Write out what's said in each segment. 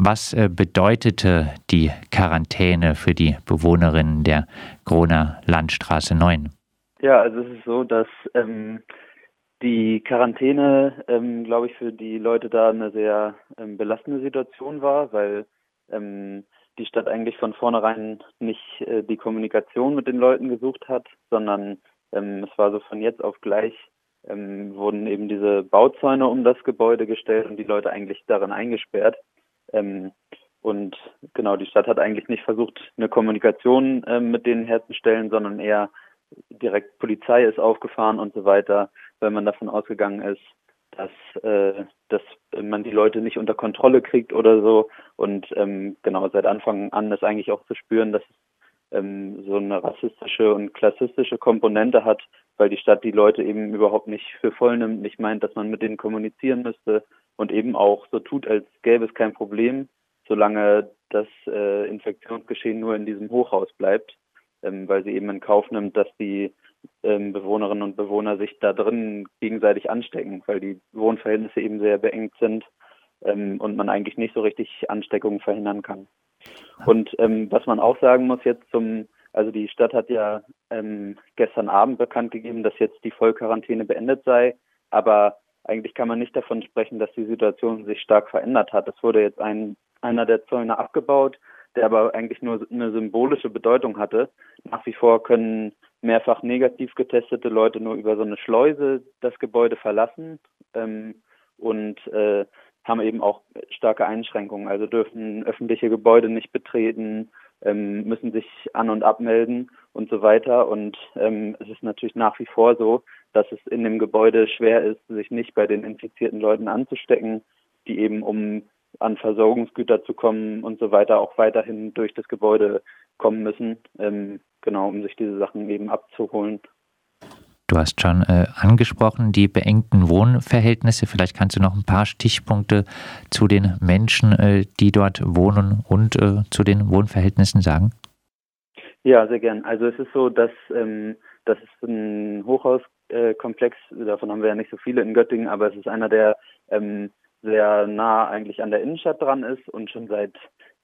Was äh, bedeutete die Quarantäne für die Bewohnerinnen der Groner Landstraße 9? Ja, also es ist so, dass ähm, die Quarantäne, ähm, glaube ich, für die Leute da eine sehr ähm, belastende Situation war, weil ähm, die Stadt eigentlich von vornherein nicht äh, die Kommunikation mit den Leuten gesucht hat, sondern ähm, es war so von jetzt auf gleich ähm, wurden eben diese Bauzäune um das Gebäude gestellt und die Leute eigentlich darin eingesperrt. Ähm, und genau, die Stadt hat eigentlich nicht versucht, eine Kommunikation äh, mit denen herzustellen, sondern eher direkt Polizei ist aufgefahren und so weiter, weil man davon ausgegangen ist, dass, äh, dass man die Leute nicht unter Kontrolle kriegt oder so. Und ähm, genau, seit Anfang an ist eigentlich auch zu spüren, dass es ähm, so eine rassistische und klassistische Komponente hat, weil die Stadt die Leute eben überhaupt nicht für voll nimmt, nicht meint, dass man mit denen kommunizieren müsste und eben auch so tut, als gäbe es kein Problem, solange das äh, Infektionsgeschehen nur in diesem Hochhaus bleibt, ähm, weil sie eben in Kauf nimmt, dass die ähm, Bewohnerinnen und Bewohner sich da drin gegenseitig anstecken, weil die Wohnverhältnisse eben sehr beengt sind ähm, und man eigentlich nicht so richtig Ansteckungen verhindern kann. Und ähm, was man auch sagen muss jetzt zum, also die Stadt hat ja ähm, gestern Abend bekannt gegeben, dass jetzt die Vollquarantäne beendet sei, aber eigentlich kann man nicht davon sprechen, dass die Situation sich stark verändert hat. Es wurde jetzt ein, einer der Zäune abgebaut, der aber eigentlich nur eine symbolische Bedeutung hatte. Nach wie vor können mehrfach negativ getestete Leute nur über so eine Schleuse das Gebäude verlassen ähm, und äh, haben eben auch starke Einschränkungen. Also dürfen öffentliche Gebäude nicht betreten, ähm, müssen sich an- und abmelden und so weiter. Und ähm, es ist natürlich nach wie vor so, dass es in dem Gebäude schwer ist, sich nicht bei den infizierten Leuten anzustecken, die eben um an Versorgungsgüter zu kommen und so weiter auch weiterhin durch das Gebäude kommen müssen, ähm, genau, um sich diese Sachen eben abzuholen. Du hast schon äh, angesprochen, die beengten Wohnverhältnisse. Vielleicht kannst du noch ein paar Stichpunkte zu den Menschen, äh, die dort wohnen und äh, zu den Wohnverhältnissen sagen. Ja, sehr gern. Also es ist so, dass ähm, das ist ein Hochhauskomplex, davon haben wir ja nicht so viele in Göttingen, aber es ist einer, der ähm, sehr nah eigentlich an der Innenstadt dran ist und schon seit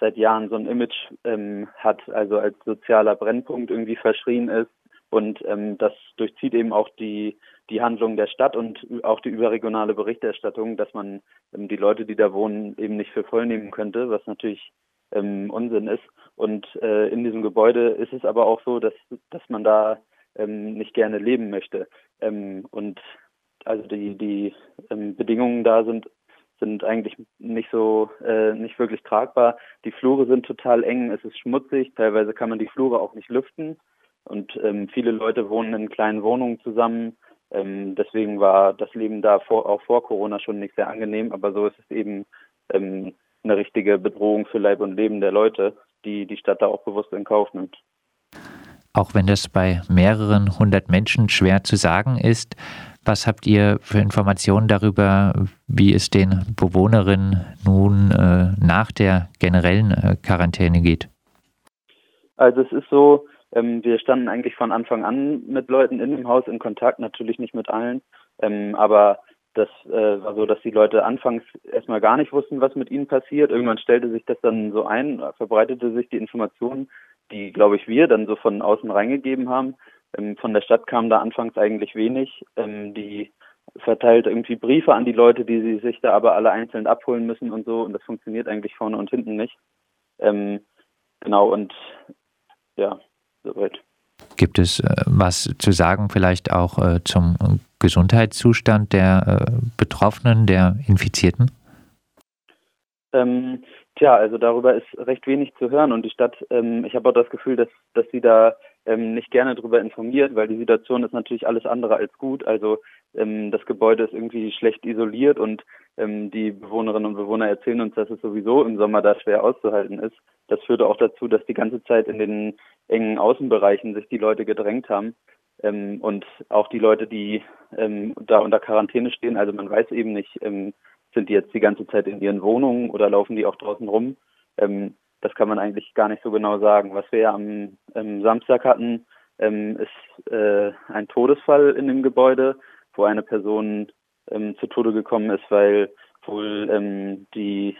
seit Jahren so ein Image ähm, hat, also als sozialer Brennpunkt irgendwie verschrien ist und ähm, das durchzieht eben auch die, die Handlung der Stadt und auch die überregionale Berichterstattung, dass man ähm, die Leute, die da wohnen, eben nicht für voll nehmen könnte, was natürlich ähm, Unsinn ist. Und äh, in diesem Gebäude ist es aber auch so, dass, dass man da ähm, nicht gerne leben möchte. Ähm, und also die, die ähm, Bedingungen da sind sind eigentlich nicht so äh, nicht wirklich tragbar. Die Flure sind total eng, es ist schmutzig, teilweise kann man die Flure auch nicht lüften. Und ähm, viele Leute wohnen in kleinen Wohnungen zusammen. Ähm, deswegen war das Leben da vor, auch vor Corona schon nicht sehr angenehm. Aber so ist es eben ähm, eine richtige Bedrohung für Leib und Leben der Leute, die die Stadt da auch bewusst in Kauf nimmt. Auch wenn das bei mehreren hundert Menschen schwer zu sagen ist, was habt ihr für Informationen darüber, wie es den Bewohnerinnen nun äh, nach der generellen äh, Quarantäne geht? Also es ist so, ähm, wir standen eigentlich von Anfang an mit Leuten in dem Haus in Kontakt, natürlich nicht mit allen, ähm, aber das äh, war so, dass die Leute anfangs erstmal gar nicht wussten, was mit ihnen passiert. Irgendwann stellte sich das dann so ein, verbreitete sich die Information, die, glaube ich, wir dann so von außen reingegeben haben. Ähm, von der Stadt kam da anfangs eigentlich wenig. Ähm, die verteilt irgendwie Briefe an die Leute, die sie sich da aber alle einzeln abholen müssen und so. Und das funktioniert eigentlich vorne und hinten nicht. Ähm, genau, und ja, soweit. Gibt es äh, was zu sagen, vielleicht auch äh, zum Gesundheitszustand der äh, Betroffenen, der Infizierten? Ähm, tja, also darüber ist recht wenig zu hören und die Stadt, ähm, ich habe auch das Gefühl, dass, dass sie da ähm, nicht gerne darüber informiert, weil die Situation ist natürlich alles andere als gut. Also ähm, das Gebäude ist irgendwie schlecht isoliert und ähm, die Bewohnerinnen und Bewohner erzählen uns, dass es sowieso im Sommer da schwer auszuhalten ist. Das führte auch dazu, dass die ganze Zeit in den engen Außenbereichen sich die Leute gedrängt haben. Ähm, und auch die Leute, die da unter Quarantäne stehen, also man weiß eben nicht, sind die jetzt die ganze Zeit in ihren Wohnungen oder laufen die auch draußen rum? Ähm, das kann man eigentlich gar nicht so genau sagen. Was wir ja am, am Samstag hatten, ähm, ist äh, ein Todesfall in dem Gebäude, wo eine Person ähm, zu Tode gekommen ist, weil wohl ähm, die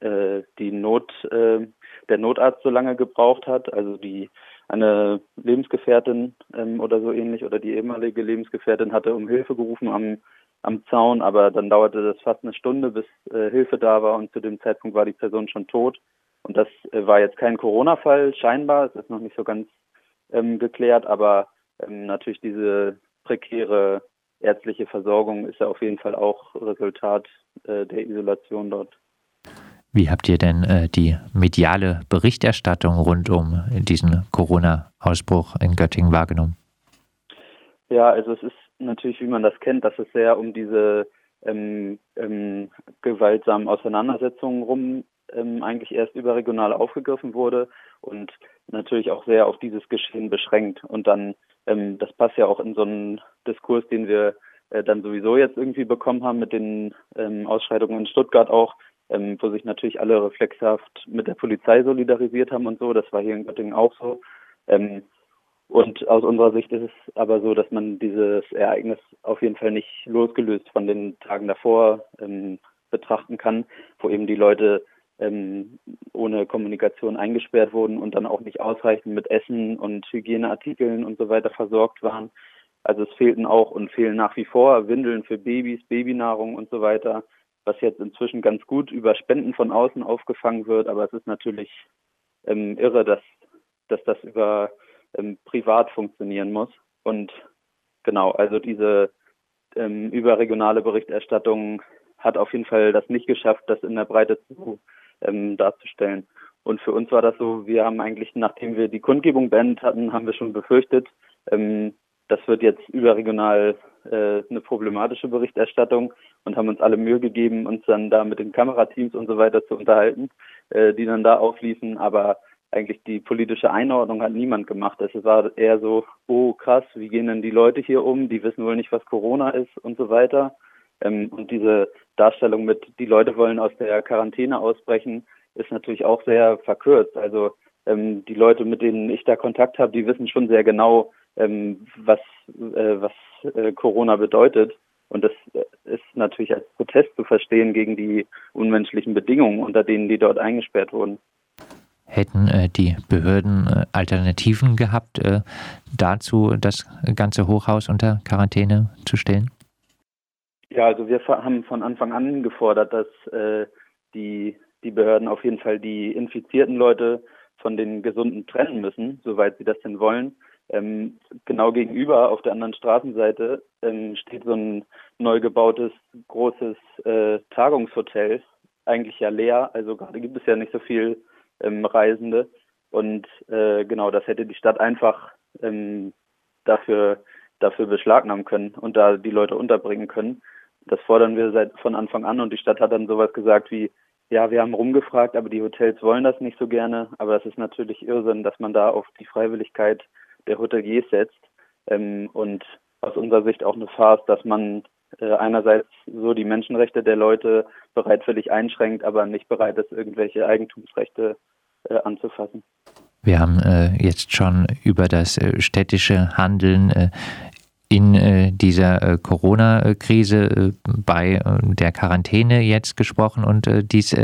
äh, die Not, äh, der Notarzt so lange gebraucht hat, also die eine Lebensgefährtin ähm, oder so ähnlich oder die ehemalige Lebensgefährtin hatte um Hilfe gerufen am am Zaun, aber dann dauerte das fast eine Stunde, bis äh, Hilfe da war und zu dem Zeitpunkt war die Person schon tot. Und das äh, war jetzt kein Corona-Fall, scheinbar, es ist noch nicht so ganz ähm, geklärt, aber ähm, natürlich diese prekäre ärztliche Versorgung ist ja auf jeden Fall auch Resultat äh, der Isolation dort. Wie habt ihr denn äh, die mediale Berichterstattung rund um diesen Corona-Ausbruch in Göttingen wahrgenommen? Ja, also es ist natürlich, wie man das kennt, dass es sehr um diese ähm, ähm, gewaltsamen Auseinandersetzungen rum ähm, eigentlich erst überregional aufgegriffen wurde und natürlich auch sehr auf dieses Geschehen beschränkt. Und dann, ähm, das passt ja auch in so einen Diskurs, den wir äh, dann sowieso jetzt irgendwie bekommen haben mit den ähm, Ausschreitungen in Stuttgart auch, ähm, wo sich natürlich alle reflexhaft mit der Polizei solidarisiert haben und so. Das war hier in Göttingen auch so. Ähm, und aus unserer Sicht ist es aber so, dass man dieses Ereignis auf jeden Fall nicht losgelöst von den Tagen davor ähm, betrachten kann, wo eben die Leute ähm, ohne Kommunikation eingesperrt wurden und dann auch nicht ausreichend mit Essen und Hygieneartikeln und so weiter versorgt waren. Also es fehlten auch und fehlen nach wie vor Windeln für Babys, Babynahrung und so weiter, was jetzt inzwischen ganz gut über Spenden von außen aufgefangen wird. Aber es ist natürlich ähm, irre, dass, dass das über ähm, privat funktionieren muss. Und genau, also diese ähm, überregionale Berichterstattung hat auf jeden Fall das nicht geschafft, das in der Breite zu ähm, darzustellen. Und für uns war das so, wir haben eigentlich, nachdem wir die Kundgebung beendet hatten, haben wir schon befürchtet, ähm, das wird jetzt überregional äh, eine problematische Berichterstattung und haben uns alle Mühe gegeben, uns dann da mit den Kamerateams und so weiter zu unterhalten, äh, die dann da aufliefen. Aber eigentlich die politische Einordnung hat niemand gemacht. Es war eher so, oh krass, wie gehen denn die Leute hier um? Die wissen wohl nicht, was Corona ist und so weiter. Ähm, und diese Darstellung mit, die Leute wollen aus der Quarantäne ausbrechen, ist natürlich auch sehr verkürzt. Also ähm, die Leute, mit denen ich da Kontakt habe, die wissen schon sehr genau, ähm, was, äh, was äh, Corona bedeutet. Und das ist natürlich als Protest zu verstehen gegen die unmenschlichen Bedingungen, unter denen die dort eingesperrt wurden. Hätten äh, die Behörden äh, Alternativen gehabt, äh, dazu das ganze Hochhaus unter Quarantäne zu stellen? Ja, also wir haben von Anfang an gefordert, dass äh, die, die Behörden auf jeden Fall die infizierten Leute von den Gesunden trennen müssen, soweit sie das denn wollen. Ähm, genau gegenüber auf der anderen Straßenseite ähm, steht so ein neu gebautes großes äh, Tagungshotel, eigentlich ja leer. Also gerade gibt es ja nicht so viel ähm, Reisende. Und äh, genau, das hätte die Stadt einfach ähm, dafür, dafür beschlagnahmen können und da die Leute unterbringen können. Das fordern wir seit von Anfang an und die Stadt hat dann sowas gesagt wie, ja, wir haben rumgefragt, aber die Hotels wollen das nicht so gerne. Aber das ist natürlich Irrsinn, dass man da auf die Freiwilligkeit der Hoteliers setzt. Ähm, und aus unserer Sicht auch eine Farce, dass man einerseits so die Menschenrechte der Leute bereitwillig einschränkt, aber nicht bereit ist, irgendwelche Eigentumsrechte äh, anzufassen. Wir haben äh, jetzt schon über das äh, städtische Handeln äh, in äh, dieser äh, Corona-Krise bei der Quarantäne jetzt gesprochen und dies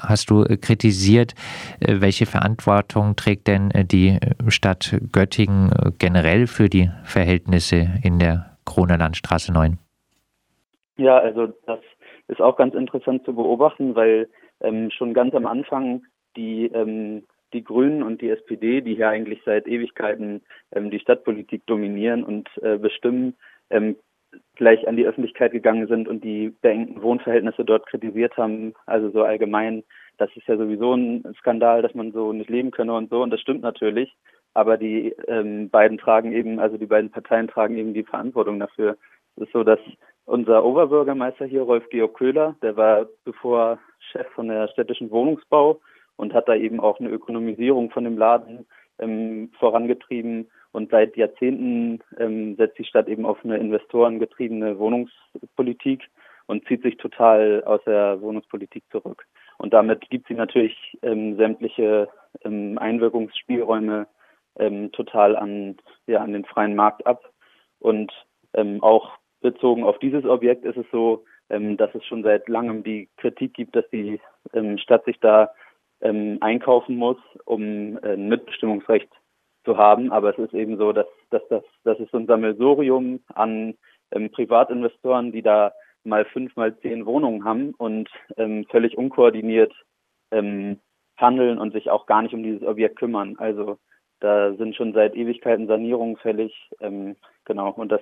hast du kritisiert. welche Verantwortung trägt denn die Stadt Göttingen generell für die Verhältnisse in der Corona-Landstraße 9? Ja, also das ist auch ganz interessant zu beobachten, weil ähm, schon ganz am Anfang die, ähm, die Grünen und die SPD, die hier eigentlich seit Ewigkeiten ähm, die Stadtpolitik dominieren und äh, bestimmen, ähm, gleich an die Öffentlichkeit gegangen sind und die beengten Wohnverhältnisse dort kritisiert haben. Also so allgemein, das ist ja sowieso ein Skandal, dass man so nicht leben könne und so. Und das stimmt natürlich. Aber die ähm, beiden tragen eben, also die beiden Parteien tragen eben die Verantwortung dafür. Es ist so, dass unser Oberbürgermeister hier, Rolf Georg Köhler, der war zuvor Chef von der städtischen Wohnungsbau und hat da eben auch eine Ökonomisierung von dem Laden ähm, vorangetrieben. Und seit Jahrzehnten ähm, setzt die Stadt eben auf eine investorengetriebene Wohnungspolitik und zieht sich total aus der Wohnungspolitik zurück. Und damit gibt sie natürlich ähm, sämtliche ähm, Einwirkungsspielräume ähm, total an, ja, an den freien Markt ab. Und ähm, auch bezogen auf dieses Objekt ist es so, ähm, dass es schon seit langem die Kritik gibt, dass die ähm, Stadt sich da ähm, einkaufen muss, um äh, ein Mitbestimmungsrecht zu haben. Aber es ist eben so, dass, dass das, das ist so ein Sammelsurium an ähm, Privatinvestoren, die da mal fünf, mal zehn Wohnungen haben und ähm, völlig unkoordiniert ähm, handeln und sich auch gar nicht um dieses Objekt kümmern. Also da sind schon seit Ewigkeiten Sanierungen fällig, ähm, genau, und das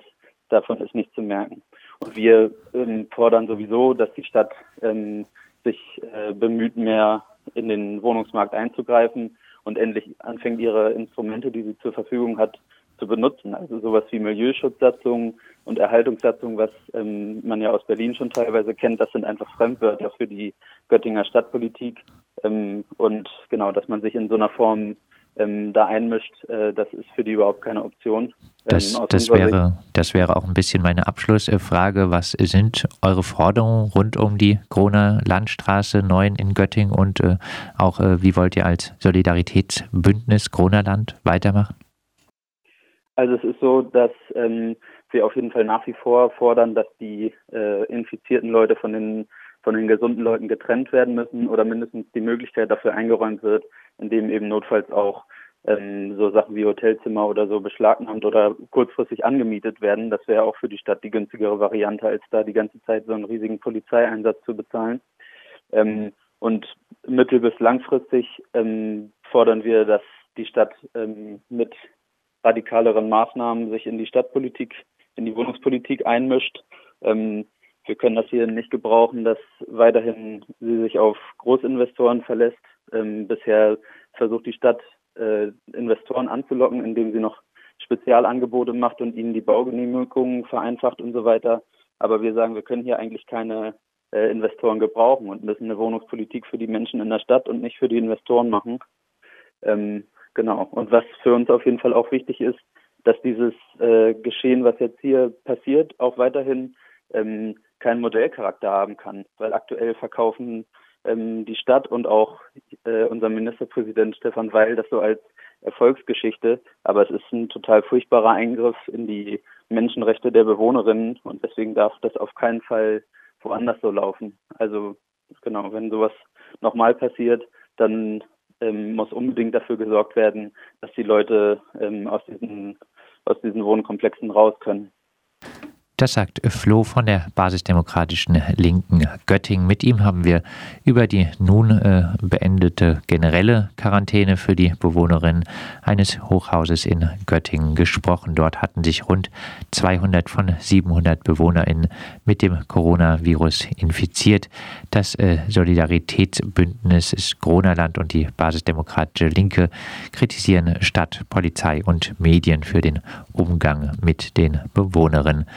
davon ist nicht zu merken. Und wir ähm, fordern sowieso, dass die Stadt ähm, sich äh, bemüht, mehr in den Wohnungsmarkt einzugreifen und endlich anfängt, ihre Instrumente, die sie zur Verfügung hat, zu benutzen. Also sowas wie Milieuschutzsatzungen und Erhaltungssatzungen, was ähm, man ja aus Berlin schon teilweise kennt, das sind einfach Fremdwörter für die Göttinger Stadtpolitik. Ähm, und genau, dass man sich in so einer Form ähm, da einmischt, äh, das ist für die überhaupt keine Option. Ähm, das, das, wäre, das wäre auch ein bisschen meine Abschlussfrage. Was sind eure Forderungen rund um die Kroner Landstraße 9 in Göttingen und äh, auch äh, wie wollt ihr als Solidaritätsbündnis Kronerland weitermachen? Also es ist so, dass ähm, wir auf jeden Fall nach wie vor fordern, dass die äh, infizierten Leute von den von den gesunden Leuten getrennt werden müssen oder mindestens die Möglichkeit dafür eingeräumt wird, indem eben notfalls auch ähm, so Sachen wie Hotelzimmer oder so beschlagnahmt oder kurzfristig angemietet werden. Das wäre auch für die Stadt die günstigere Variante, als da die ganze Zeit so einen riesigen Polizeieinsatz zu bezahlen. Ähm, und mittel- bis langfristig ähm, fordern wir, dass die Stadt ähm, mit radikaleren Maßnahmen sich in die Stadtpolitik, in die Wohnungspolitik einmischt. Ähm, wir können das hier nicht gebrauchen, dass weiterhin sie sich auf Großinvestoren verlässt. Ähm, bisher versucht die Stadt, äh, Investoren anzulocken, indem sie noch Spezialangebote macht und ihnen die Baugenehmigungen vereinfacht und so weiter. Aber wir sagen, wir können hier eigentlich keine äh, Investoren gebrauchen und müssen eine Wohnungspolitik für die Menschen in der Stadt und nicht für die Investoren machen. Ähm, genau. Und was für uns auf jeden Fall auch wichtig ist, dass dieses äh, Geschehen, was jetzt hier passiert, auch weiterhin ähm, keinen Modellcharakter haben kann, weil aktuell verkaufen ähm, die Stadt und auch äh, unser Ministerpräsident Stefan Weil das so als Erfolgsgeschichte, aber es ist ein total furchtbarer Eingriff in die Menschenrechte der Bewohnerinnen und deswegen darf das auf keinen Fall woanders so laufen. Also genau, wenn sowas nochmal passiert, dann ähm, muss unbedingt dafür gesorgt werden, dass die Leute ähm, aus diesen aus diesen Wohnkomplexen raus können. Das sagt Flo von der basisdemokratischen Linken Göttingen. Mit ihm haben wir über die nun äh, beendete generelle Quarantäne für die Bewohnerinnen eines Hochhauses in Göttingen gesprochen. Dort hatten sich rund 200 von 700 BewohnerInnen mit dem Coronavirus infiziert. Das äh, Solidaritätsbündnis ist Corona-Land und die basisdemokratische Linke kritisieren Stadt, Polizei und Medien für den Umgang mit den Bewohnerinnen.